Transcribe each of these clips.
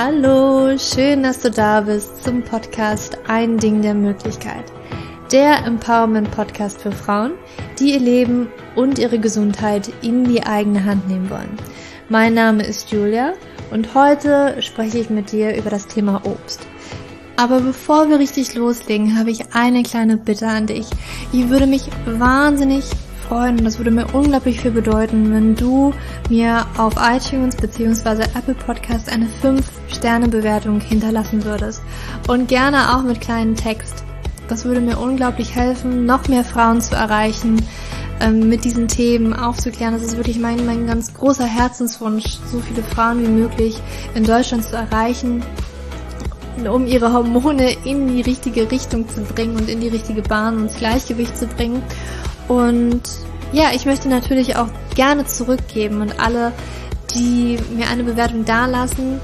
Hallo, schön, dass du da bist zum Podcast Ein Ding der Möglichkeit. Der Empowerment Podcast für Frauen, die ihr Leben und ihre Gesundheit in die eigene Hand nehmen wollen. Mein Name ist Julia und heute spreche ich mit dir über das Thema Obst. Aber bevor wir richtig loslegen, habe ich eine kleine Bitte an dich. Ich würde mich wahnsinnig freuen und das würde mir unglaublich viel bedeuten, wenn du mir auf iTunes bzw. Apple Podcast eine 5-Sterne-Bewertung hinterlassen würdest. Und gerne auch mit kleinen Text. Das würde mir unglaublich helfen, noch mehr Frauen zu erreichen, ähm, mit diesen Themen aufzuklären. Das ist wirklich mein, mein ganz großer Herzenswunsch, so viele Frauen wie möglich in Deutschland zu erreichen, um ihre Hormone in die richtige Richtung zu bringen und in die richtige Bahn und Gleichgewicht zu bringen. Und ja, ich möchte natürlich auch gerne zurückgeben und alle, die mir eine Bewertung dalassen,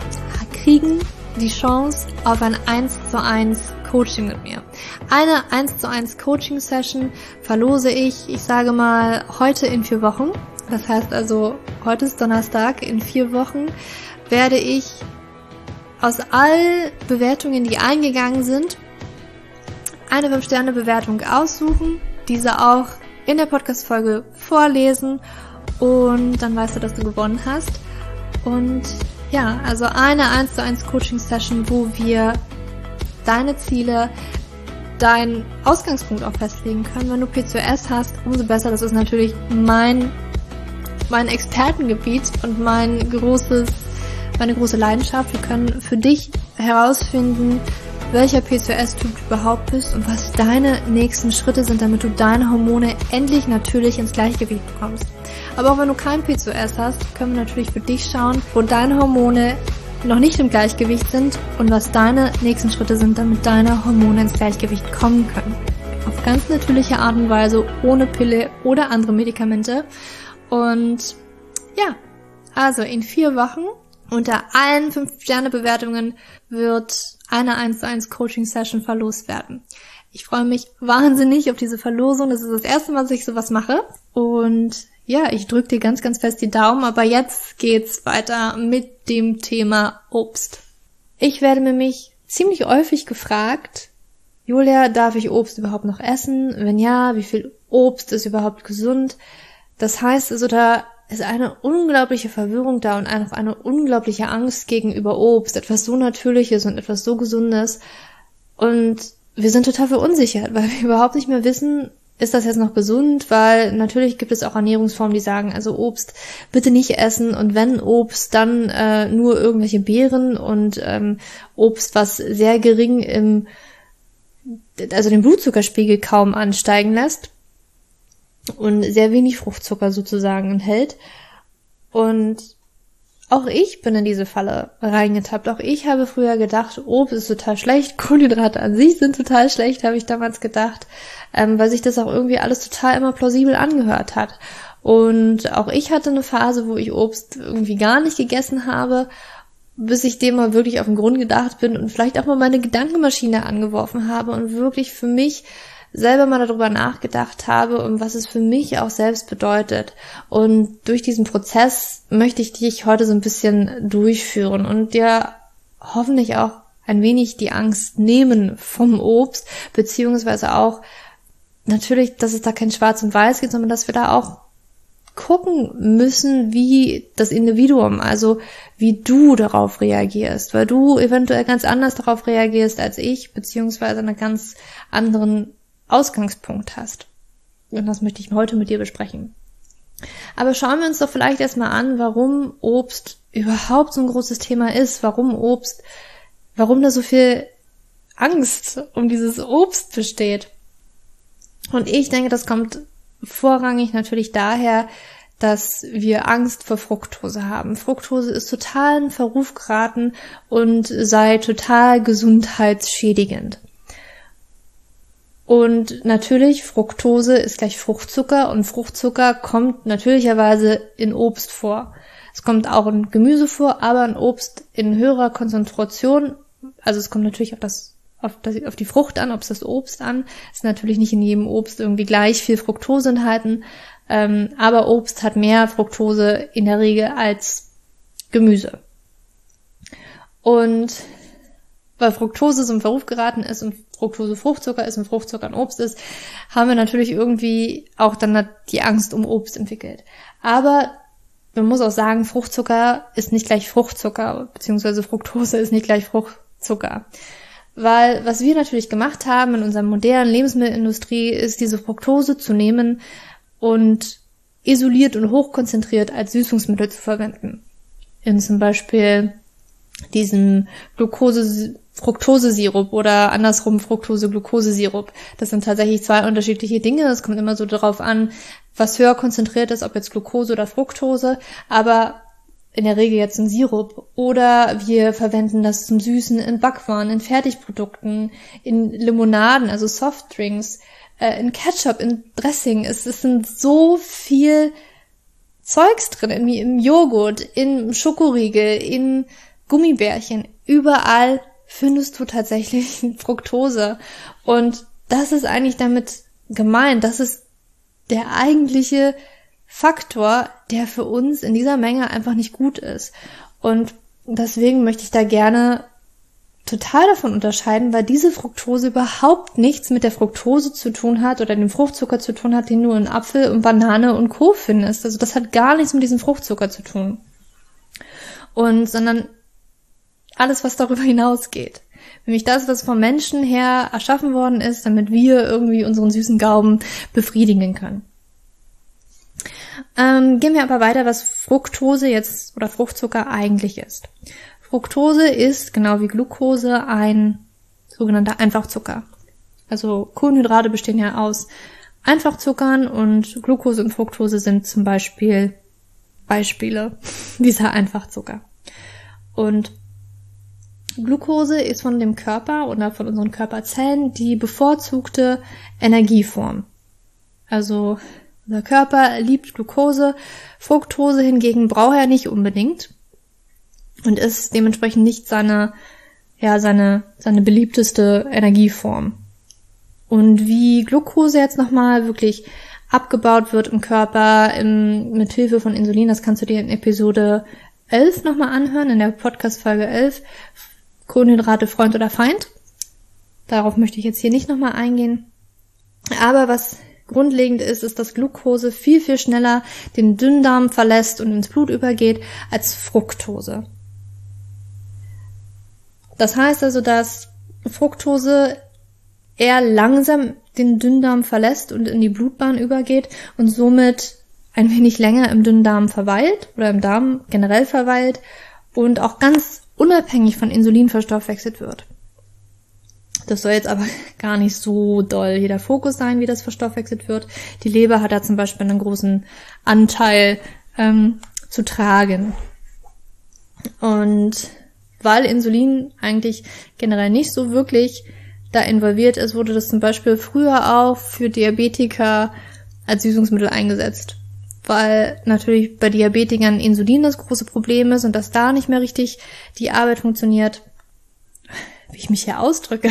kriegen die Chance auf ein 1 zu 1 Coaching mit mir. Eine 1 zu 1 Coaching Session verlose ich, ich sage mal, heute in vier Wochen. Das heißt also, heute ist Donnerstag, in vier Wochen werde ich aus all Bewertungen, die eingegangen sind, eine 5-Sterne-Bewertung aussuchen, diese auch in der Podcast-Folge vorlesen und dann weißt du, dass du gewonnen hast. Und ja, also eine 1 zu 1 Coaching-Session, wo wir deine Ziele, deinen Ausgangspunkt auch festlegen können. Wenn du PCOS hast, umso besser. Das ist natürlich mein, mein Expertengebiet und mein großes, meine große Leidenschaft. Wir können für dich herausfinden, welcher PCOS-Typ du überhaupt bist und was deine nächsten Schritte sind, damit du deine Hormone endlich natürlich ins Gleichgewicht bekommst. Aber auch wenn du kein PCOS hast, können wir natürlich für dich schauen, wo deine Hormone noch nicht im Gleichgewicht sind und was deine nächsten Schritte sind, damit deine Hormone ins Gleichgewicht kommen können. Auf ganz natürliche Art und Weise, ohne Pille oder andere Medikamente. Und ja, also in vier Wochen unter allen 5-Sterne-Bewertungen wird eine 1 zu 1 Coaching-Session verlost werden. Ich freue mich wahnsinnig auf diese Verlosung. Das ist das erste Mal, dass ich sowas mache. Und ja, ich drücke dir ganz, ganz fest die Daumen. Aber jetzt geht's weiter mit dem Thema Obst. Ich werde mir mich ziemlich häufig gefragt, Julia, darf ich Obst überhaupt noch essen? Wenn ja, wie viel Obst ist überhaupt gesund? Das heißt also, da ist eine unglaubliche Verwirrung da und auch eine unglaubliche Angst gegenüber Obst, etwas so Natürliches und etwas so Gesundes. Und wir sind total verunsichert, weil wir überhaupt nicht mehr wissen, ist das jetzt noch gesund, weil natürlich gibt es auch Ernährungsformen, die sagen, also Obst bitte nicht essen und wenn Obst, dann äh, nur irgendwelche Beeren und ähm, Obst, was sehr gering im, also den Blutzuckerspiegel kaum ansteigen lässt und sehr wenig Fruchtzucker sozusagen enthält. Und auch ich bin in diese Falle reingetappt. Auch ich habe früher gedacht, Obst ist total schlecht, Kohlenhydrate an sich sind total schlecht, habe ich damals gedacht, ähm, weil sich das auch irgendwie alles total immer plausibel angehört hat. Und auch ich hatte eine Phase, wo ich Obst irgendwie gar nicht gegessen habe, bis ich dem mal wirklich auf den Grund gedacht bin und vielleicht auch mal meine Gedankenmaschine angeworfen habe und wirklich für mich selber mal darüber nachgedacht habe und was es für mich auch selbst bedeutet. Und durch diesen Prozess möchte ich dich heute so ein bisschen durchführen und dir hoffentlich auch ein wenig die Angst nehmen vom Obst, beziehungsweise auch natürlich, dass es da kein Schwarz und Weiß gibt, sondern dass wir da auch gucken müssen, wie das Individuum, also wie du darauf reagierst, weil du eventuell ganz anders darauf reagierst als ich, beziehungsweise einen ganz anderen Ausgangspunkt hast. Und das möchte ich heute mit dir besprechen. Aber schauen wir uns doch vielleicht erstmal an, warum Obst überhaupt so ein großes Thema ist, warum Obst, warum da so viel Angst um dieses Obst besteht. Und ich denke, das kommt vorrangig natürlich daher, dass wir Angst vor Fructose haben. Fructose ist total in Verruf geraten und sei total gesundheitsschädigend. Und natürlich, Fructose ist gleich Fruchtzucker und Fruchtzucker kommt natürlicherweise in Obst vor. Es kommt auch in Gemüse vor, aber in Obst in höherer Konzentration. Also es kommt natürlich auf das, auf, das, auf die Frucht an, ob es das Obst an. Es ist natürlich nicht in jedem Obst irgendwie gleich viel Fructose enthalten, ähm, aber Obst hat mehr Fructose in der Regel als Gemüse. Und weil Fructose so Verruf geraten ist und Fructose Fruchtzucker ist und Fruchtzucker ein Obst ist, haben wir natürlich irgendwie auch dann die Angst um Obst entwickelt. Aber man muss auch sagen, Fruchtzucker ist nicht gleich Fruchtzucker, beziehungsweise Fructose ist nicht gleich Fruchtzucker. Weil was wir natürlich gemacht haben in unserer modernen Lebensmittelindustrie ist, diese Fructose zu nehmen und isoliert und hochkonzentriert als Süßungsmittel zu verwenden. In zum Beispiel diesem Glucose, Fructosesirup oder andersrum Fructose-Glukosesirup. Das sind tatsächlich zwei unterschiedliche Dinge. Es kommt immer so darauf an, was höher konzentriert ist, ob jetzt Glucose oder Fructose. Aber in der Regel jetzt ein Sirup. Oder wir verwenden das zum Süßen in Backwaren, in Fertigprodukten, in Limonaden, also Softdrinks, äh, in Ketchup, in Dressing. Es, es sind so viel Zeugs drin, in, im Joghurt, in Schokoriegel, in Gummibärchen. Überall findest du tatsächlich Fructose. Und das ist eigentlich damit gemeint. Das ist der eigentliche Faktor, der für uns in dieser Menge einfach nicht gut ist. Und deswegen möchte ich da gerne total davon unterscheiden, weil diese Fructose überhaupt nichts mit der Fructose zu tun hat oder dem Fruchtzucker zu tun hat, den du in Apfel und Banane und Co. findest. Also das hat gar nichts mit diesem Fruchtzucker zu tun. Und sondern alles, was darüber hinausgeht. Nämlich das, was vom Menschen her erschaffen worden ist, damit wir irgendwie unseren süßen Gaumen befriedigen können. Ähm, gehen wir aber weiter, was Fructose jetzt oder Fruchtzucker eigentlich ist. Fructose ist, genau wie Glucose, ein sogenannter Einfachzucker. Also Kohlenhydrate bestehen ja aus Einfachzuckern und Glucose und Fructose sind zum Beispiel Beispiele dieser Einfachzucker. Und Glucose ist von dem Körper oder von unseren Körperzellen die bevorzugte Energieform. Also unser Körper liebt Glucose, Fructose hingegen braucht er nicht unbedingt und ist dementsprechend nicht seine, ja, seine, seine beliebteste Energieform. Und wie Glucose jetzt nochmal wirklich abgebaut wird im Körper im, mit Hilfe von Insulin, das kannst du dir in Episode 11 nochmal anhören, in der Podcast-Folge 11, Kohlenhydrate Freund oder Feind. Darauf möchte ich jetzt hier nicht nochmal eingehen. Aber was Grundlegend ist, ist, dass Glucose viel, viel schneller den Dünndarm verlässt und ins Blut übergeht als Fructose. Das heißt also, dass Fructose eher langsam den Dünndarm verlässt und in die Blutbahn übergeht und somit ein wenig länger im Dünndarm verweilt oder im Darm generell verweilt und auch ganz unabhängig von Insulin verstoffwechselt wird. Das soll jetzt aber gar nicht so doll hier der Fokus sein, wie das verstoffwechselt wird. Die Leber hat da zum Beispiel einen großen Anteil ähm, zu tragen. Und weil Insulin eigentlich generell nicht so wirklich da involviert ist, wurde das zum Beispiel früher auch für Diabetiker als Süßungsmittel eingesetzt. Weil natürlich bei Diabetikern Insulin das große Problem ist und dass da nicht mehr richtig die Arbeit funktioniert wie ich mich hier ausdrücke.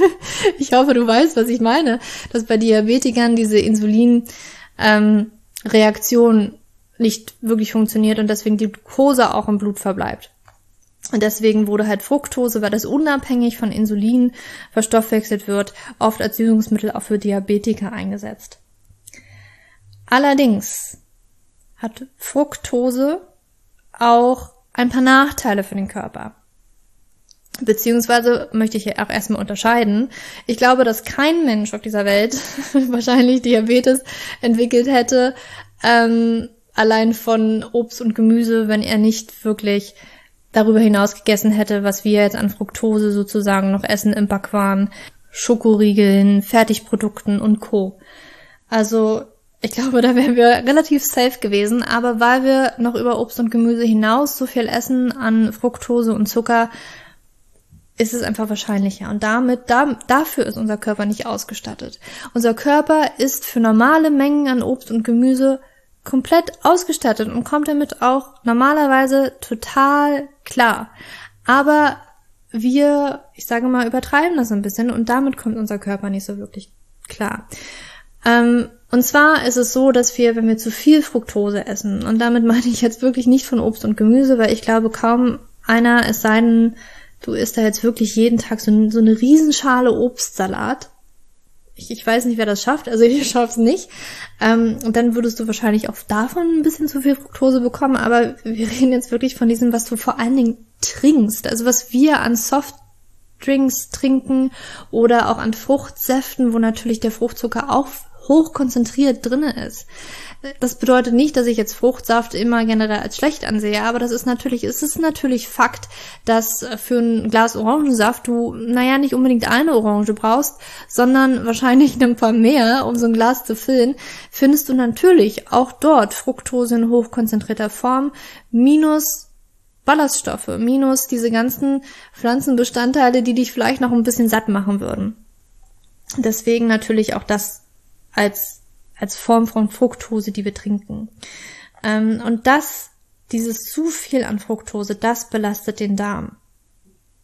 ich hoffe, du weißt, was ich meine, dass bei Diabetikern diese Insulin-Reaktion ähm, nicht wirklich funktioniert und deswegen die Glucose auch im Blut verbleibt. Und deswegen wurde halt Fructose, weil das unabhängig von Insulin verstoffwechselt wird, oft als Süßungsmittel auch für Diabetiker eingesetzt. Allerdings hat Fructose auch ein paar Nachteile für den Körper. Beziehungsweise möchte ich hier auch erstmal unterscheiden. Ich glaube, dass kein Mensch auf dieser Welt wahrscheinlich Diabetes entwickelt hätte, ähm, allein von Obst und Gemüse, wenn er nicht wirklich darüber hinaus gegessen hätte, was wir jetzt an Fructose sozusagen noch essen im Backwaren, Schokoriegeln, Fertigprodukten und Co. Also ich glaube, da wären wir relativ safe gewesen, aber weil wir noch über Obst und Gemüse hinaus so viel essen an Fructose und Zucker, ist es einfach wahrscheinlicher. Und damit, da, dafür ist unser Körper nicht ausgestattet. Unser Körper ist für normale Mengen an Obst und Gemüse komplett ausgestattet und kommt damit auch normalerweise total klar. Aber wir, ich sage mal, übertreiben das ein bisschen und damit kommt unser Körper nicht so wirklich klar. Ähm, und zwar ist es so, dass wir, wenn wir zu viel Fructose essen, und damit meine ich jetzt wirklich nicht von Obst und Gemüse, weil ich glaube, kaum einer, es sei denn, du isst da jetzt wirklich jeden Tag so, so eine Riesenschale Obstsalat. Ich, ich weiß nicht, wer das schafft, also ich schaff's nicht. Ähm, und dann würdest du wahrscheinlich auch davon ein bisschen zu viel Fructose bekommen, aber wir reden jetzt wirklich von diesem, was du vor allen Dingen trinkst. Also was wir an Softdrinks trinken oder auch an Fruchtsäften, wo natürlich der Fruchtzucker auch hoch konzentriert drinne ist. Das bedeutet nicht, dass ich jetzt Fruchtsaft immer generell als schlecht ansehe, aber das ist natürlich, es ist natürlich Fakt, dass für ein Glas Orangensaft du, naja, nicht unbedingt eine Orange brauchst, sondern wahrscheinlich ein paar mehr, um so ein Glas zu füllen, findest du natürlich auch dort Fructose in hochkonzentrierter Form minus Ballaststoffe, minus diese ganzen Pflanzenbestandteile, die dich vielleicht noch ein bisschen satt machen würden. Deswegen natürlich auch das als, als Form von Fructose, die wir trinken. Ähm, und das, dieses zu viel an Fructose, das belastet den Darm.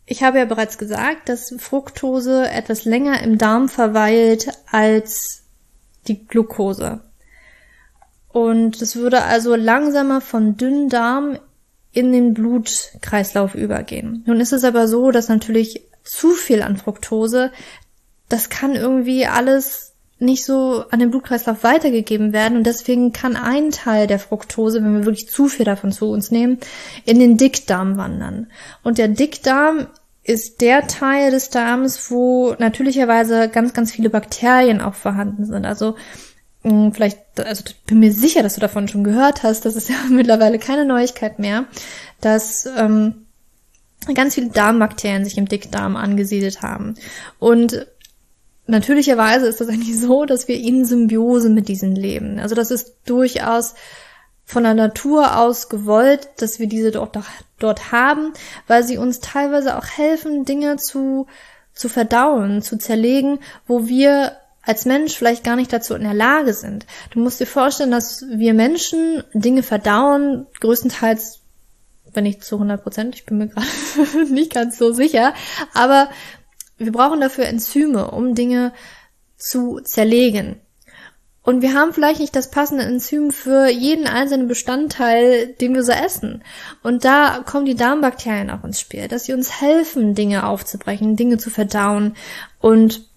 Ich habe ja bereits gesagt, dass Fructose etwas länger im Darm verweilt als die Glucose. Und es würde also langsamer von dünnen Darm in den Blutkreislauf übergehen. Nun ist es aber so, dass natürlich zu viel an Fructose, das kann irgendwie alles nicht so an den Blutkreislauf weitergegeben werden und deswegen kann ein Teil der Fructose, wenn wir wirklich zu viel davon zu uns nehmen, in den Dickdarm wandern. Und der Dickdarm ist der Teil des Darms, wo natürlicherweise ganz, ganz viele Bakterien auch vorhanden sind. Also vielleicht, also bin mir sicher, dass du davon schon gehört hast, das ist ja mittlerweile keine Neuigkeit mehr, dass ähm, ganz viele Darmbakterien sich im Dickdarm angesiedelt haben. Und natürlicherweise ist das eigentlich so, dass wir in Symbiose mit diesen leben. Also das ist durchaus von der Natur aus gewollt, dass wir diese dort, dort haben, weil sie uns teilweise auch helfen, Dinge zu, zu verdauen, zu zerlegen, wo wir als Mensch vielleicht gar nicht dazu in der Lage sind. Du musst dir vorstellen, dass wir Menschen Dinge verdauen, größtenteils, wenn nicht zu 100 Prozent, ich bin mir gerade nicht ganz so sicher, aber wir brauchen dafür Enzyme, um Dinge zu zerlegen. Und wir haben vielleicht nicht das passende Enzym für jeden einzelnen Bestandteil, den wir so essen. Und da kommen die Darmbakterien auch ins Spiel, dass sie uns helfen, Dinge aufzubrechen, Dinge zu verdauen und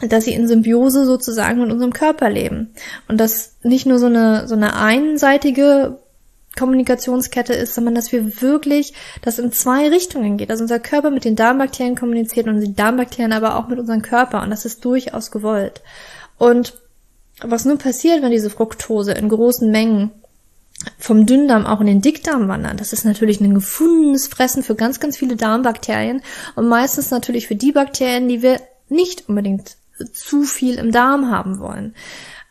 dass sie in Symbiose sozusagen mit unserem Körper leben. Und dass nicht nur so eine, so eine einseitige Kommunikationskette ist, sondern dass wir wirklich, dass in zwei Richtungen geht, dass unser Körper mit den Darmbakterien kommuniziert und die Darmbakterien aber auch mit unserem Körper und das ist durchaus gewollt. Und was nun passiert, wenn diese Fructose in großen Mengen vom Dünndarm auch in den Dickdarm wandern. Das ist natürlich ein gefundenes Fressen für ganz, ganz viele Darmbakterien und meistens natürlich für die Bakterien, die wir nicht unbedingt zu viel im Darm haben wollen.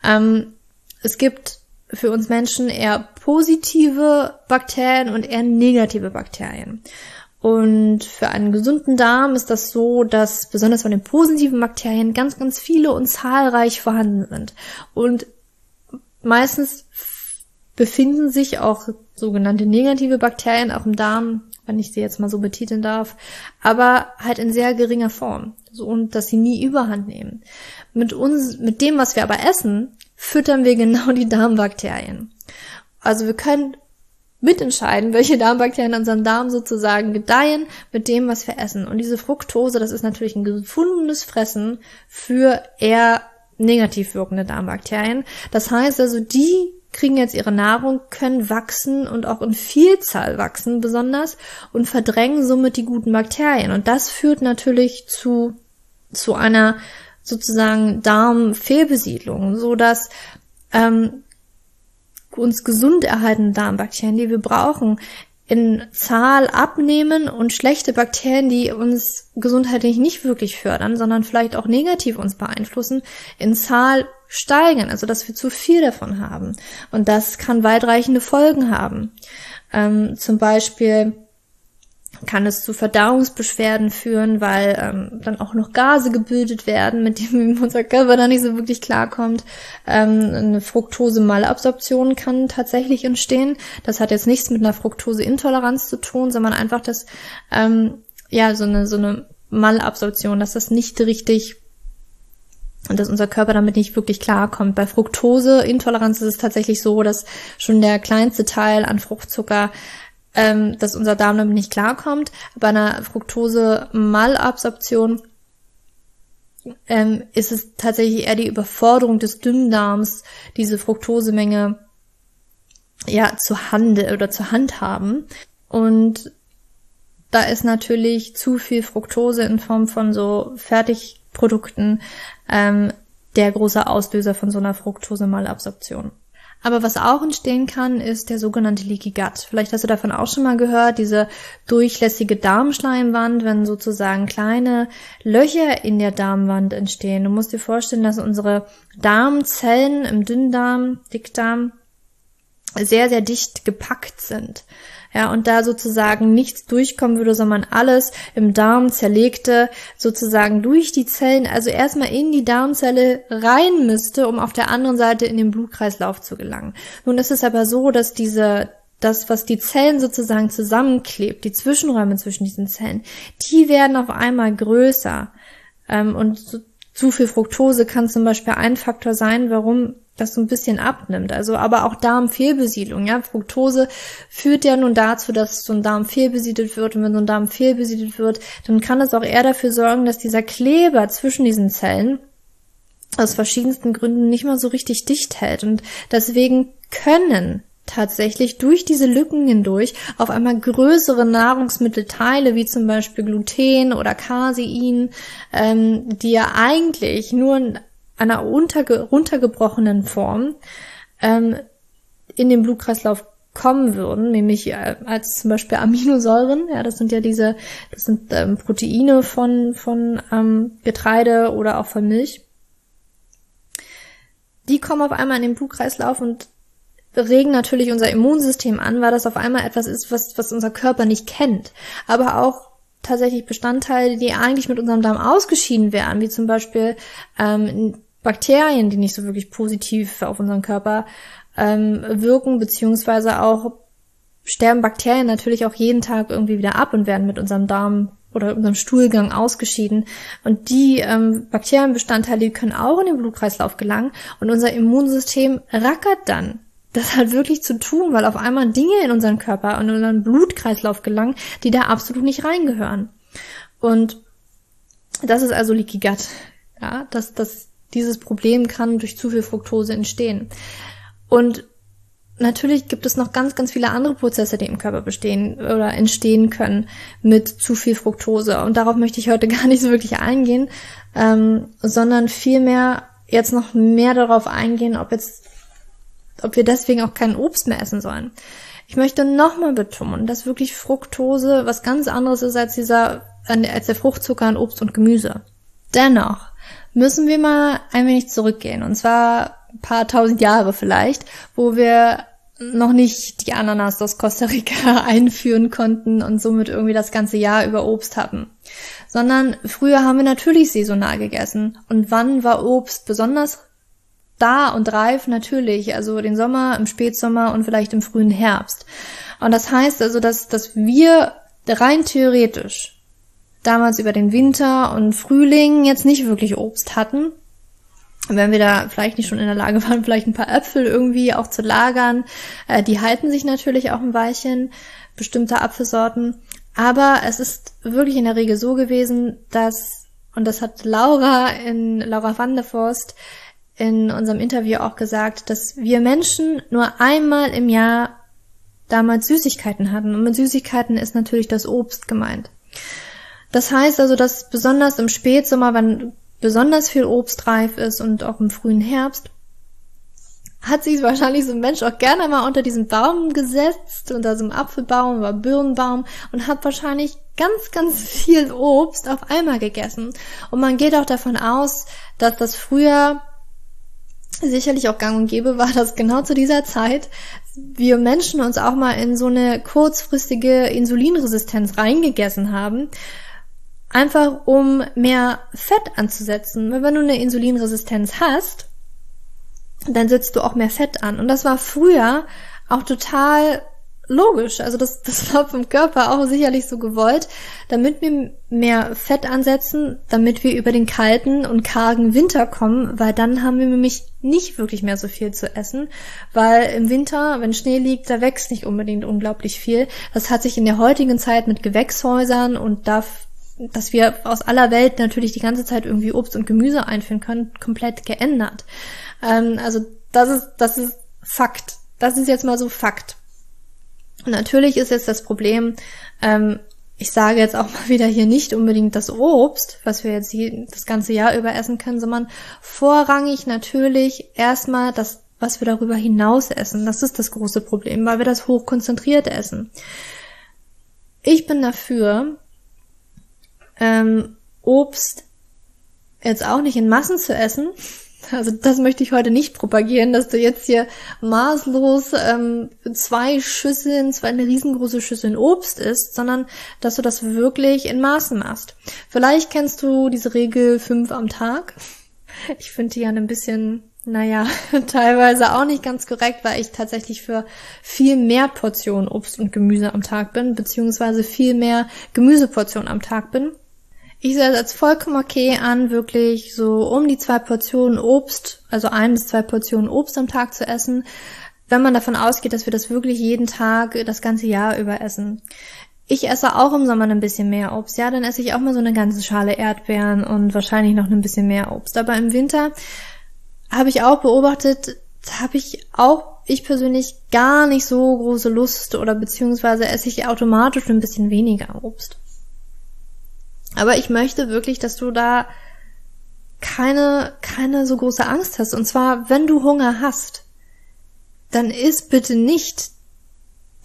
Ähm, es gibt für uns Menschen eher positive Bakterien und eher negative Bakterien. Und für einen gesunden Darm ist das so, dass besonders von den positiven Bakterien ganz, ganz viele und zahlreich vorhanden sind. Und meistens befinden sich auch sogenannte negative Bakterien auch im Darm, wenn ich sie jetzt mal so betiteln darf, aber halt in sehr geringer Form. So, und dass sie nie überhand nehmen. Mit uns, mit dem, was wir aber essen, füttern wir genau die Darmbakterien. Also wir können mitentscheiden, welche Darmbakterien in unserem Darm sozusagen gedeihen mit dem, was wir essen. Und diese Fructose, das ist natürlich ein gefundenes Fressen für eher negativ wirkende Darmbakterien. Das heißt also, die kriegen jetzt ihre Nahrung, können wachsen und auch in Vielzahl wachsen besonders und verdrängen somit die guten Bakterien. Und das führt natürlich zu, zu einer sozusagen Darmfehlbesiedlung, so dass ähm, uns gesund erhaltene Darmbakterien, die wir brauchen, in Zahl abnehmen und schlechte Bakterien, die uns gesundheitlich nicht wirklich fördern, sondern vielleicht auch negativ uns beeinflussen, in Zahl steigen, also dass wir zu viel davon haben. Und das kann weitreichende Folgen haben. Ähm, zum Beispiel kann es zu Verdauungsbeschwerden führen, weil ähm, dann auch noch Gase gebildet werden, mit denen unser Körper dann nicht so wirklich klarkommt. Ähm, eine Fructose-Malabsorption kann tatsächlich entstehen. Das hat jetzt nichts mit einer Fructose-Intoleranz zu tun, sondern einfach das, ähm, ja, so eine, so eine Malabsorption, dass das nicht richtig und dass unser Körper damit nicht wirklich klarkommt. Bei Fructoseintoleranz ist es tatsächlich so, dass schon der kleinste Teil an Fruchtzucker ähm, dass unser Darm damit nicht klarkommt. Bei einer Fructose-Malabsorption ähm, ist es tatsächlich eher die Überforderung des Dünndarms, diese Fructosemenge ja zu Hande oder zur Hand haben. Und da ist natürlich zu viel Fructose in Form von so Fertigprodukten ähm, der große Auslöser von so einer Fructose-Malabsorption. Aber was auch entstehen kann, ist der sogenannte Leaky Gut. Vielleicht hast du davon auch schon mal gehört, diese durchlässige Darmschleimwand, wenn sozusagen kleine Löcher in der Darmwand entstehen. Du musst dir vorstellen, dass unsere Darmzellen im Dünndarm, Dickdarm sehr, sehr dicht gepackt sind ja, und da sozusagen nichts durchkommen würde, sondern alles im Darm zerlegte sozusagen durch die Zellen, also erstmal in die Darmzelle rein müsste, um auf der anderen Seite in den Blutkreislauf zu gelangen. Nun ist es aber so, dass diese das, was die Zellen sozusagen zusammenklebt, die Zwischenräume zwischen diesen Zellen, die werden auf einmal größer. Ähm, und zu viel Fructose kann zum Beispiel ein Faktor sein, warum das so ein bisschen abnimmt. Also aber auch Darmfehlbesiedlung, ja. Fructose führt ja nun dazu, dass so ein Darm fehlbesiedelt wird und wenn so ein Darm fehlbesiedelt wird, dann kann es auch eher dafür sorgen, dass dieser Kleber zwischen diesen Zellen aus verschiedensten Gründen nicht mehr so richtig dicht hält und deswegen können tatsächlich durch diese Lücken hindurch auf einmal größere Nahrungsmittelteile wie zum Beispiel Gluten oder Casein, ähm, die ja eigentlich nur einer unterge runtergebrochenen Form ähm, in den Blutkreislauf kommen würden, nämlich äh, als zum Beispiel Aminosäuren, ja, das sind ja diese, das sind ähm, Proteine von, von ähm, Getreide oder auch von Milch. Die kommen auf einmal in den Blutkreislauf und regen natürlich unser Immunsystem an, weil das auf einmal etwas ist, was, was unser Körper nicht kennt. Aber auch tatsächlich Bestandteile, die eigentlich mit unserem Darm ausgeschieden wären, wie zum Beispiel ähm, Bakterien, die nicht so wirklich positiv auf unseren Körper ähm, wirken, beziehungsweise auch sterben Bakterien natürlich auch jeden Tag irgendwie wieder ab und werden mit unserem Darm oder unserem Stuhlgang ausgeschieden. Und die ähm, Bakterienbestandteile die können auch in den Blutkreislauf gelangen und unser Immunsystem rackert dann das halt wirklich zu tun, weil auf einmal Dinge in unseren Körper und in unseren Blutkreislauf gelangen, die da absolut nicht reingehören. Und das ist also Leaky Gut. Ja, dass, dass dieses Problem kann durch zu viel Fructose entstehen. Und natürlich gibt es noch ganz, ganz viele andere Prozesse, die im Körper bestehen oder entstehen können mit zu viel Fructose. Und darauf möchte ich heute gar nicht so wirklich eingehen, ähm, sondern vielmehr jetzt noch mehr darauf eingehen, ob jetzt, ob wir deswegen auch kein Obst mehr essen sollen. Ich möchte nochmal betonen, dass wirklich Fructose was ganz anderes ist als dieser, als der Fruchtzucker in Obst und Gemüse. Dennoch müssen wir mal ein wenig zurückgehen. Und zwar ein paar tausend Jahre vielleicht, wo wir noch nicht die Ananas aus Costa Rica einführen konnten und somit irgendwie das ganze Jahr über Obst hatten. Sondern früher haben wir natürlich saisonal gegessen. Und wann war Obst besonders da und reif? Natürlich, also den Sommer, im Spätsommer und vielleicht im frühen Herbst. Und das heißt also, dass, dass wir rein theoretisch damals über den Winter und Frühling jetzt nicht wirklich Obst hatten. Wenn wir da vielleicht nicht schon in der Lage waren, vielleicht ein paar Äpfel irgendwie auch zu lagern, äh, die halten sich natürlich auch ein Weilchen, bestimmte Apfelsorten. Aber es ist wirklich in der Regel so gewesen, dass, und das hat Laura in Laura van der Forst in unserem Interview auch gesagt, dass wir Menschen nur einmal im Jahr damals Süßigkeiten hatten. Und mit Süßigkeiten ist natürlich das Obst gemeint. Das heißt also, dass besonders im Spätsommer, wenn besonders viel Obst reif ist und auch im frühen Herbst, hat sich wahrscheinlich so ein Mensch auch gerne mal unter diesem Baum gesetzt, unter so einem Apfelbaum oder Birnenbaum und hat wahrscheinlich ganz, ganz viel Obst auf einmal gegessen. Und man geht auch davon aus, dass das früher sicherlich auch gang und gäbe war, dass genau zu dieser Zeit wir Menschen uns auch mal in so eine kurzfristige Insulinresistenz reingegessen haben, Einfach um mehr Fett anzusetzen. Weil wenn du eine Insulinresistenz hast, dann setzt du auch mehr Fett an. Und das war früher auch total logisch. Also das, das war vom Körper auch sicherlich so gewollt, damit wir mehr Fett ansetzen, damit wir über den kalten und kargen Winter kommen, weil dann haben wir nämlich nicht wirklich mehr so viel zu essen, weil im Winter, wenn Schnee liegt, da wächst nicht unbedingt unglaublich viel. Das hat sich in der heutigen Zeit mit Gewächshäusern und da dass wir aus aller Welt natürlich die ganze Zeit irgendwie Obst und Gemüse einführen können, komplett geändert. Ähm, also das ist, das ist Fakt. Das ist jetzt mal so Fakt. Natürlich ist jetzt das Problem, ähm, ich sage jetzt auch mal wieder hier nicht unbedingt das Obst, was wir jetzt das ganze Jahr über essen können, sondern vorrangig natürlich erstmal das, was wir darüber hinaus essen. Das ist das große Problem, weil wir das hochkonzentriert essen. Ich bin dafür, ähm, Obst jetzt auch nicht in Massen zu essen, also das möchte ich heute nicht propagieren, dass du jetzt hier maßlos ähm, zwei Schüsseln, zwei eine riesengroße Schüsseln Obst isst, sondern dass du das wirklich in Maßen machst. Vielleicht kennst du diese Regel fünf am Tag. Ich finde die ja ein bisschen, naja, teilweise auch nicht ganz korrekt, weil ich tatsächlich für viel mehr Portionen Obst und Gemüse am Tag bin, beziehungsweise viel mehr Gemüseportionen am Tag bin. Ich sehe es als vollkommen okay an, wirklich so um die zwei Portionen Obst, also ein bis zwei Portionen Obst am Tag zu essen, wenn man davon ausgeht, dass wir das wirklich jeden Tag das ganze Jahr über essen. Ich esse auch im Sommer ein bisschen mehr Obst. Ja, dann esse ich auch mal so eine ganze Schale Erdbeeren und wahrscheinlich noch ein bisschen mehr Obst. Aber im Winter habe ich auch beobachtet, habe ich auch ich persönlich gar nicht so große Lust oder beziehungsweise esse ich automatisch ein bisschen weniger Obst. Aber ich möchte wirklich, dass du da keine, keine so große Angst hast. Und zwar, wenn du Hunger hast, dann isst bitte nicht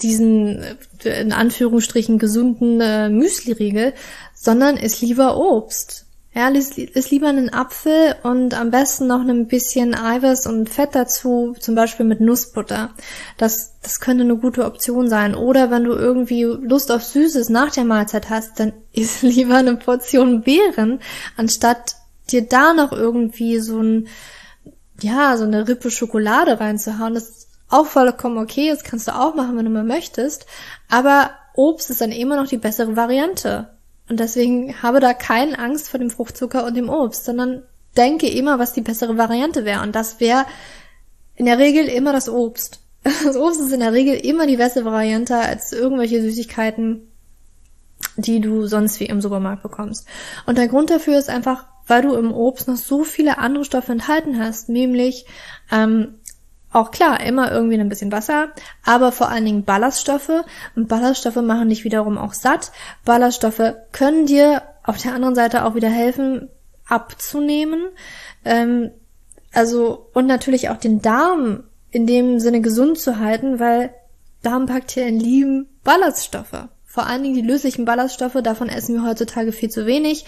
diesen, äh, in Anführungsstrichen, gesunden äh, Müsli-Riegel, sondern isst lieber Obst. Ja, ist lieber einen Apfel und am besten noch ein bisschen Eiweiß und Fett dazu, zum Beispiel mit Nussbutter. Das, das könnte eine gute Option sein. Oder wenn du irgendwie Lust auf Süßes nach der Mahlzeit hast, dann isst lieber eine Portion Beeren, anstatt dir da noch irgendwie so ein, ja, so eine Rippe Schokolade reinzuhauen. Das ist auch vollkommen okay, das kannst du auch machen, wenn du mal möchtest. Aber Obst ist dann immer noch die bessere Variante. Und deswegen habe da keine Angst vor dem Fruchtzucker und dem Obst, sondern denke immer, was die bessere Variante wäre. Und das wäre in der Regel immer das Obst. Das Obst ist in der Regel immer die bessere Variante als irgendwelche Süßigkeiten, die du sonst wie im Supermarkt bekommst. Und der Grund dafür ist einfach, weil du im Obst noch so viele andere Stoffe enthalten hast, nämlich ähm, auch klar, immer irgendwie ein bisschen Wasser, aber vor allen Dingen Ballaststoffe. Und Ballaststoffe machen dich wiederum auch satt. Ballaststoffe können dir auf der anderen Seite auch wieder helfen, abzunehmen. Ähm, also, und natürlich auch den Darm in dem Sinne gesund zu halten, weil Darmbakterien lieben Ballaststoffe vor allen Dingen die löslichen Ballaststoffe, davon essen wir heutzutage viel zu wenig.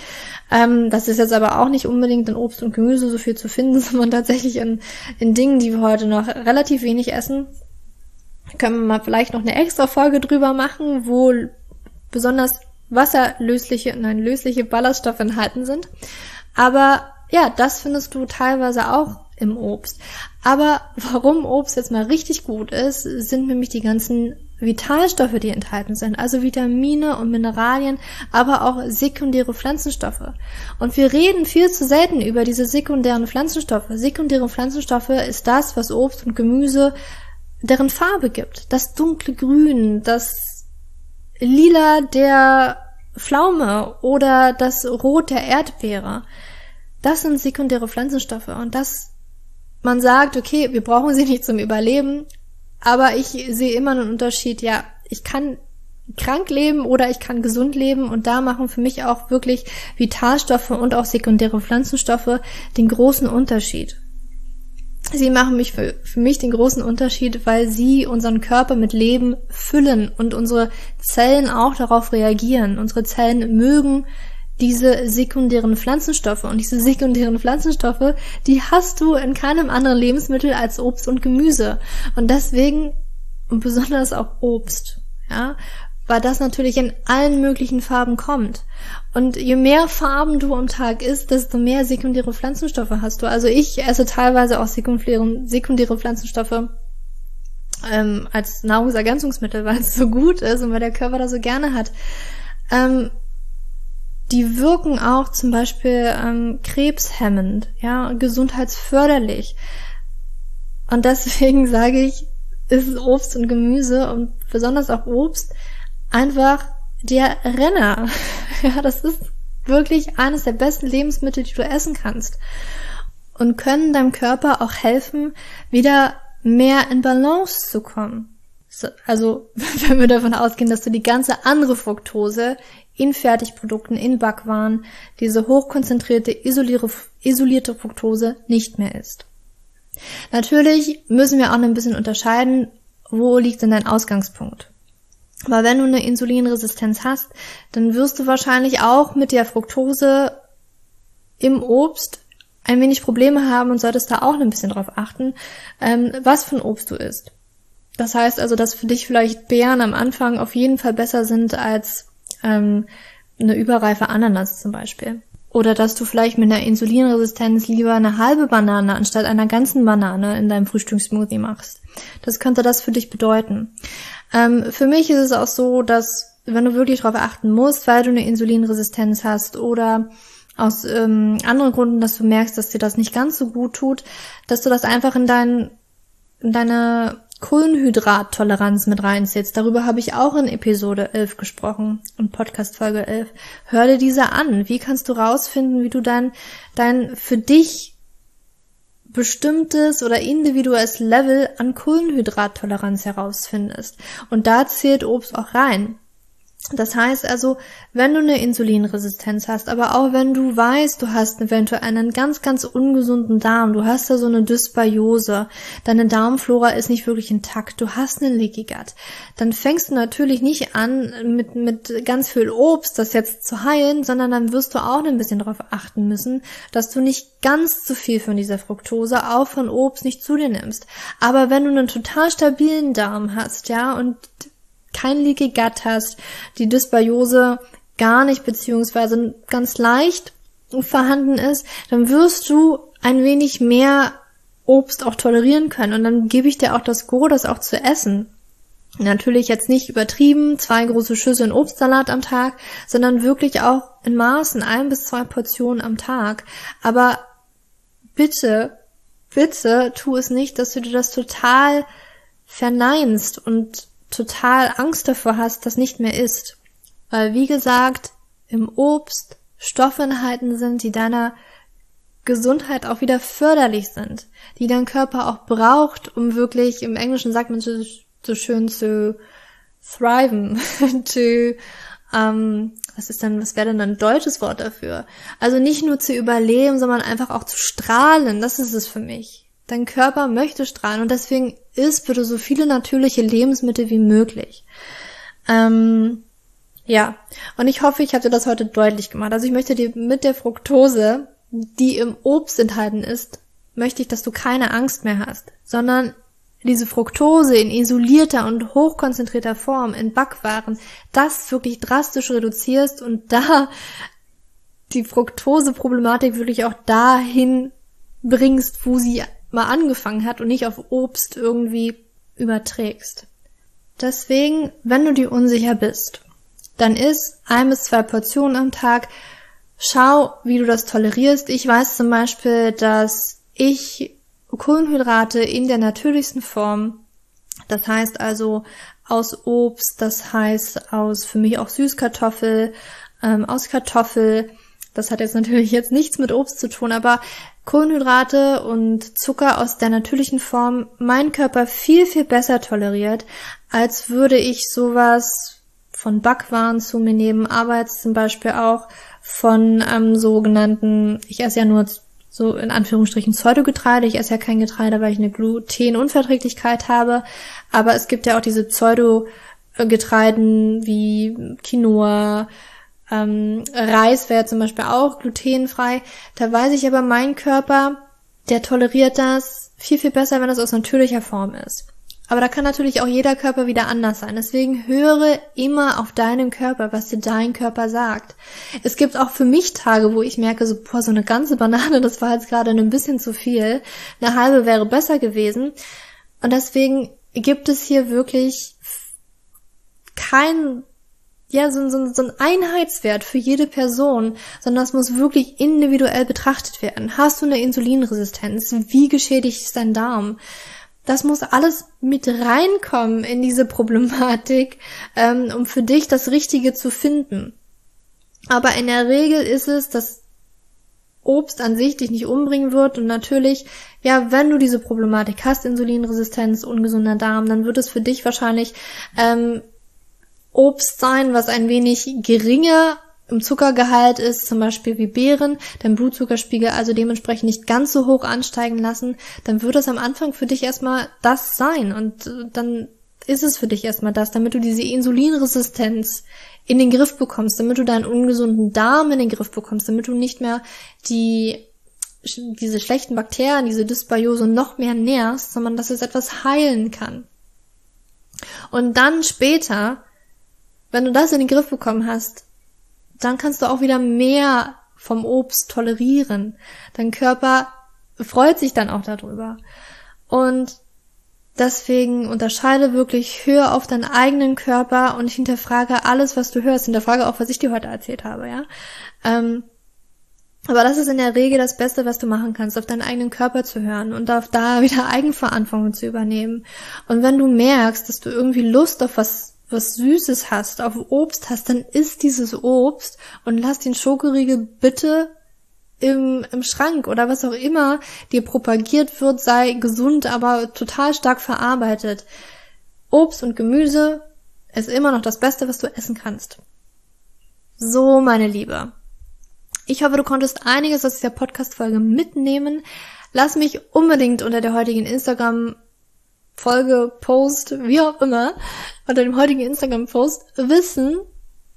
Ähm, das ist jetzt aber auch nicht unbedingt in Obst und Gemüse so viel zu finden, sondern tatsächlich in, in Dingen, die wir heute noch relativ wenig essen. Können wir mal vielleicht noch eine extra Folge drüber machen, wo besonders wasserlösliche, nein, lösliche Ballaststoffe enthalten sind. Aber ja, das findest du teilweise auch im Obst. Aber warum Obst jetzt mal richtig gut ist, sind nämlich die ganzen Vitalstoffe, die enthalten sind, also Vitamine und Mineralien, aber auch sekundäre Pflanzenstoffe. Und wir reden viel zu selten über diese sekundären Pflanzenstoffe. Sekundäre Pflanzenstoffe ist das, was Obst und Gemüse deren Farbe gibt. Das dunkle Grün, das Lila der Pflaume oder das Rot der Erdbeere. Das sind sekundäre Pflanzenstoffe und das man sagt, okay, wir brauchen sie nicht zum Überleben, aber ich sehe immer einen Unterschied, ja, ich kann krank leben oder ich kann gesund leben und da machen für mich auch wirklich Vitalstoffe und auch sekundäre Pflanzenstoffe den großen Unterschied. Sie machen mich für, für mich den großen Unterschied, weil sie unseren Körper mit Leben füllen und unsere Zellen auch darauf reagieren. Unsere Zellen mögen diese sekundären Pflanzenstoffe. Und diese sekundären Pflanzenstoffe, die hast du in keinem anderen Lebensmittel als Obst und Gemüse. Und deswegen, und besonders auch Obst, ja, weil das natürlich in allen möglichen Farben kommt. Und je mehr Farben du am Tag isst, desto mehr sekundäre Pflanzenstoffe hast du. Also ich esse teilweise auch sekundäre, Pflanzenstoffe ähm, als Nahrungsergänzungsmittel, weil es so gut ist und weil der Körper das so gerne hat. Ähm, die wirken auch zum Beispiel ähm, krebshemmend, ja, gesundheitsförderlich. Und deswegen sage ich, ist Obst und Gemüse und besonders auch Obst einfach der Renner. ja, das ist wirklich eines der besten Lebensmittel, die du essen kannst. Und können deinem Körper auch helfen, wieder mehr in Balance zu kommen. Also, wenn wir davon ausgehen, dass du die ganze andere Fructose in Fertigprodukten, in Backwaren, diese hochkonzentrierte, isolierte Fructose nicht mehr isst. Natürlich müssen wir auch ein bisschen unterscheiden, wo liegt denn dein Ausgangspunkt. Aber wenn du eine Insulinresistenz hast, dann wirst du wahrscheinlich auch mit der Fructose im Obst ein wenig Probleme haben und solltest da auch ein bisschen drauf achten, ähm, was für ein Obst du isst. Das heißt also, dass für dich vielleicht Beeren am Anfang auf jeden Fall besser sind als ähm, eine überreife Ananas zum Beispiel. Oder dass du vielleicht mit einer Insulinresistenz lieber eine halbe Banane anstatt einer ganzen Banane in deinem Frühstückssmoothie machst. Das könnte das für dich bedeuten. Ähm, für mich ist es auch so, dass wenn du wirklich darauf achten musst, weil du eine Insulinresistenz hast oder aus ähm, anderen Gründen, dass du merkst, dass dir das nicht ganz so gut tut, dass du das einfach in, dein, in deine Kohlenhydrattoleranz mit reinzählst. Darüber habe ich auch in Episode 11 gesprochen, in Podcast Folge 11. Hör dir diese an. Wie kannst du rausfinden, wie du dein, dein für dich bestimmtes oder individuelles Level an Kohlenhydrattoleranz herausfindest. Und da zählt Obst auch rein. Das heißt also, wenn du eine Insulinresistenz hast, aber auch wenn du weißt, du hast eventuell einen ganz, ganz ungesunden Darm, du hast da so eine Dysbiose, deine Darmflora ist nicht wirklich intakt, du hast einen Leaky Gut, dann fängst du natürlich nicht an, mit, mit ganz viel Obst das jetzt zu heilen, sondern dann wirst du auch ein bisschen darauf achten müssen, dass du nicht ganz zu viel von dieser Fructose, auch von Obst, nicht zu dir nimmst. Aber wenn du einen total stabilen Darm hast, ja, und kein Leaky Gut hast, die Dysbiose gar nicht beziehungsweise ganz leicht vorhanden ist, dann wirst du ein wenig mehr Obst auch tolerieren können und dann gebe ich dir auch das Go, das auch zu essen. Natürlich jetzt nicht übertrieben, zwei große Schüsseln Obstsalat am Tag, sondern wirklich auch in Maßen, ein bis zwei Portionen am Tag. Aber bitte, bitte tu es nicht, dass du dir das total verneinst und total Angst davor hast, das nicht mehr isst. Weil, wie gesagt, im Obst Stoffe enthalten sind, die deiner Gesundheit auch wieder förderlich sind, die dein Körper auch braucht, um wirklich, im Englischen sagt man so, so schön zu thriven, to, ähm, was ist denn, was wäre denn ein deutsches Wort dafür? Also nicht nur zu überleben, sondern einfach auch zu strahlen, das ist es für mich. Dein Körper möchte strahlen und deswegen isst bitte so viele natürliche Lebensmittel wie möglich. Ähm, ja, und ich hoffe, ich habe dir das heute deutlich gemacht. Also ich möchte dir mit der Fructose, die im Obst enthalten ist, möchte ich, dass du keine Angst mehr hast, sondern diese Fructose in isolierter und hochkonzentrierter Form in Backwaren, das wirklich drastisch reduzierst und da die Fructose-Problematik wirklich auch dahin bringst, wo sie mal angefangen hat und nicht auf Obst irgendwie überträgst. Deswegen, wenn du dir unsicher bist, dann isst ein bis zwei Portionen am Tag. Schau, wie du das tolerierst. Ich weiß zum Beispiel, dass ich Kohlenhydrate in der natürlichsten Form, das heißt also aus Obst, das heißt aus für mich auch Süßkartoffel, ähm, aus Kartoffel, das hat jetzt natürlich jetzt nichts mit Obst zu tun, aber Kohlenhydrate und Zucker aus der natürlichen Form mein Körper viel, viel besser toleriert, als würde ich sowas von Backwaren zu mir nehmen, aber jetzt zum Beispiel auch von ähm, sogenannten, ich esse ja nur so in Anführungsstrichen Pseudogetreide, ich esse ja kein Getreide, weil ich eine Glutenunverträglichkeit habe, aber es gibt ja auch diese Pseudogetreiden wie Quinoa, ähm, Reis wäre zum Beispiel auch glutenfrei. Da weiß ich aber, mein Körper, der toleriert das viel, viel besser, wenn das aus natürlicher Form ist. Aber da kann natürlich auch jeder Körper wieder anders sein. Deswegen höre immer auf deinen Körper, was dir dein Körper sagt. Es gibt auch für mich Tage, wo ich merke, so, boah, so eine ganze Banane, das war jetzt gerade ein bisschen zu viel. Eine halbe wäre besser gewesen. Und deswegen gibt es hier wirklich kein ja, so, so, so ein Einheitswert für jede Person, sondern das muss wirklich individuell betrachtet werden. Hast du eine Insulinresistenz? Wie geschädigt ist dein Darm? Das muss alles mit reinkommen in diese Problematik, ähm, um für dich das Richtige zu finden. Aber in der Regel ist es, dass Obst an sich dich nicht umbringen wird und natürlich, ja, wenn du diese Problematik hast, Insulinresistenz, ungesunder Darm, dann wird es für dich wahrscheinlich ähm, Obst sein, was ein wenig geringer im Zuckergehalt ist, zum Beispiel wie Beeren, dein Blutzuckerspiegel also dementsprechend nicht ganz so hoch ansteigen lassen, dann wird es am Anfang für dich erstmal das sein und äh, dann ist es für dich erstmal das, damit du diese Insulinresistenz in den Griff bekommst, damit du deinen ungesunden Darm in den Griff bekommst, damit du nicht mehr die diese schlechten Bakterien, diese Dysbiose noch mehr nährst, sondern dass es etwas heilen kann. Und dann später wenn du das in den Griff bekommen hast, dann kannst du auch wieder mehr vom Obst tolerieren. Dein Körper freut sich dann auch darüber. Und deswegen unterscheide wirklich, hör auf deinen eigenen Körper und hinterfrage alles, was du hörst. Hinterfrage auch, was ich dir heute erzählt habe, ja. Ähm, aber das ist in der Regel das Beste, was du machen kannst, auf deinen eigenen Körper zu hören und auf da wieder Eigenverantwortung zu übernehmen. Und wenn du merkst, dass du irgendwie Lust auf was was Süßes hast, auf Obst hast, dann isst dieses Obst und lass den Schokoriegel bitte im, im Schrank oder was auch immer dir propagiert wird, sei gesund, aber total stark verarbeitet. Obst und Gemüse ist immer noch das Beste, was du essen kannst. So, meine Liebe. Ich hoffe, du konntest einiges aus dieser Podcast-Folge mitnehmen. Lass mich unbedingt unter der heutigen Instagram Folge, Post, wie auch immer, unter dem heutigen Instagram-Post wissen,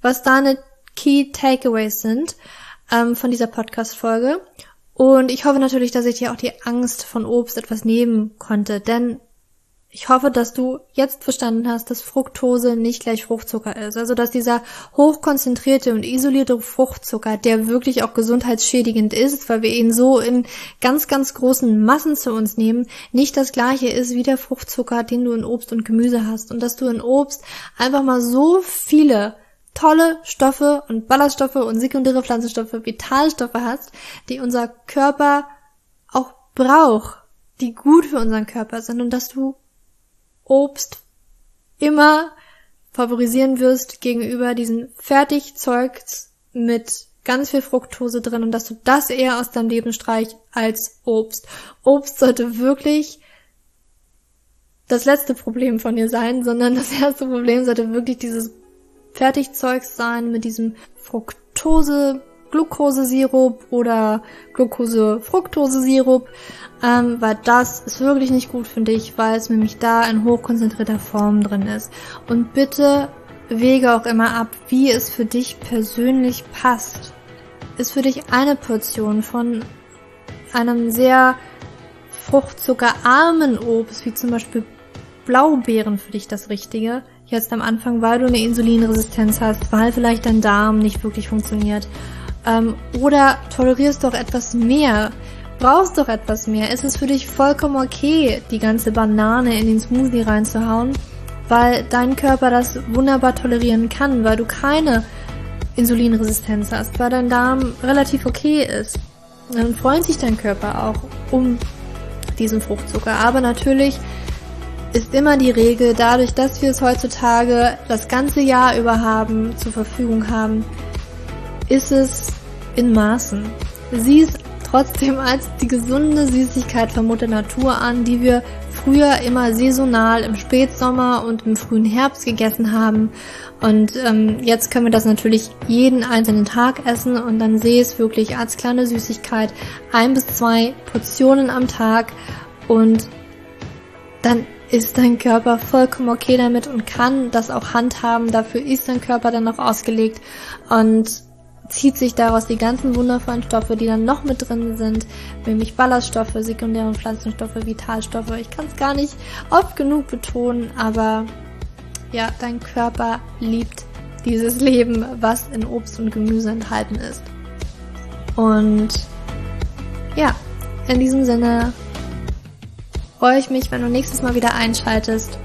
was deine Key Takeaways sind ähm, von dieser Podcast-Folge. Und ich hoffe natürlich, dass ich dir auch die Angst von Obst etwas nehmen konnte, denn ich hoffe, dass du jetzt verstanden hast, dass Fructose nicht gleich Fruchtzucker ist. Also, dass dieser hochkonzentrierte und isolierte Fruchtzucker, der wirklich auch gesundheitsschädigend ist, weil wir ihn so in ganz, ganz großen Massen zu uns nehmen, nicht das gleiche ist wie der Fruchtzucker, den du in Obst und Gemüse hast. Und dass du in Obst einfach mal so viele tolle Stoffe und Ballaststoffe und sekundäre Pflanzenstoffe, Vitalstoffe hast, die unser Körper auch braucht, die gut für unseren Körper sind und dass du Obst immer favorisieren wirst gegenüber diesen Fertigzeugs mit ganz viel Fructose drin und dass du das eher aus deinem Leben streichst als Obst. Obst sollte wirklich das letzte Problem von dir sein, sondern das erste Problem sollte wirklich dieses Fertigzeug sein mit diesem Fructose Glukosesirup oder Glucose-Fructose-Sirup, ähm, weil das ist wirklich nicht gut für dich, weil es nämlich da in hochkonzentrierter Form drin ist. Und bitte wege auch immer ab, wie es für dich persönlich passt. Ist für dich eine Portion von einem sehr fruchtzuckerarmen Obst, wie zum Beispiel Blaubeeren für dich das Richtige? Jetzt am Anfang, weil du eine Insulinresistenz hast, weil vielleicht dein Darm nicht wirklich funktioniert ähm, oder tolerierst doch etwas mehr, brauchst doch etwas mehr. Es ist für dich vollkommen okay, die ganze Banane in den Smoothie reinzuhauen, weil dein Körper das wunderbar tolerieren kann, weil du keine Insulinresistenz hast, weil dein Darm relativ okay ist. Dann freut sich dein Körper auch um diesen Fruchtzucker. Aber natürlich ist immer die Regel, dadurch, dass wir es heutzutage das ganze Jahr über haben, zur Verfügung haben, ist es in Maßen. Sieh es trotzdem als die gesunde Süßigkeit von Mutter Natur an, die wir früher immer saisonal im Spätsommer und im frühen Herbst gegessen haben. Und ähm, jetzt können wir das natürlich jeden einzelnen Tag essen und dann sehe es wirklich als kleine Süßigkeit ein bis zwei Portionen am Tag und dann ist dein Körper vollkommen okay damit und kann das auch handhaben. Dafür ist dein Körper dann auch ausgelegt und zieht sich daraus die ganzen wundervollen Stoffe, die dann noch mit drin sind, nämlich Ballaststoffe, sekundäre Pflanzenstoffe, Vitalstoffe. Ich kann es gar nicht oft genug betonen, aber ja, dein Körper liebt dieses Leben, was in Obst und Gemüse enthalten ist. Und ja, in diesem Sinne freue ich mich, wenn du nächstes Mal wieder einschaltest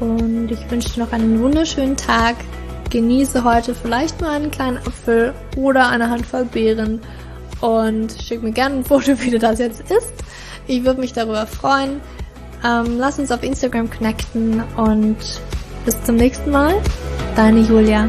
und ich wünsche dir noch einen wunderschönen Tag. Genieße heute vielleicht mal einen kleinen Apfel oder eine Handvoll Beeren und schick mir gerne ein Foto, wie du das jetzt isst. Ich würde mich darüber freuen. Ähm, lass uns auf Instagram connecten und bis zum nächsten Mal. Deine Julia.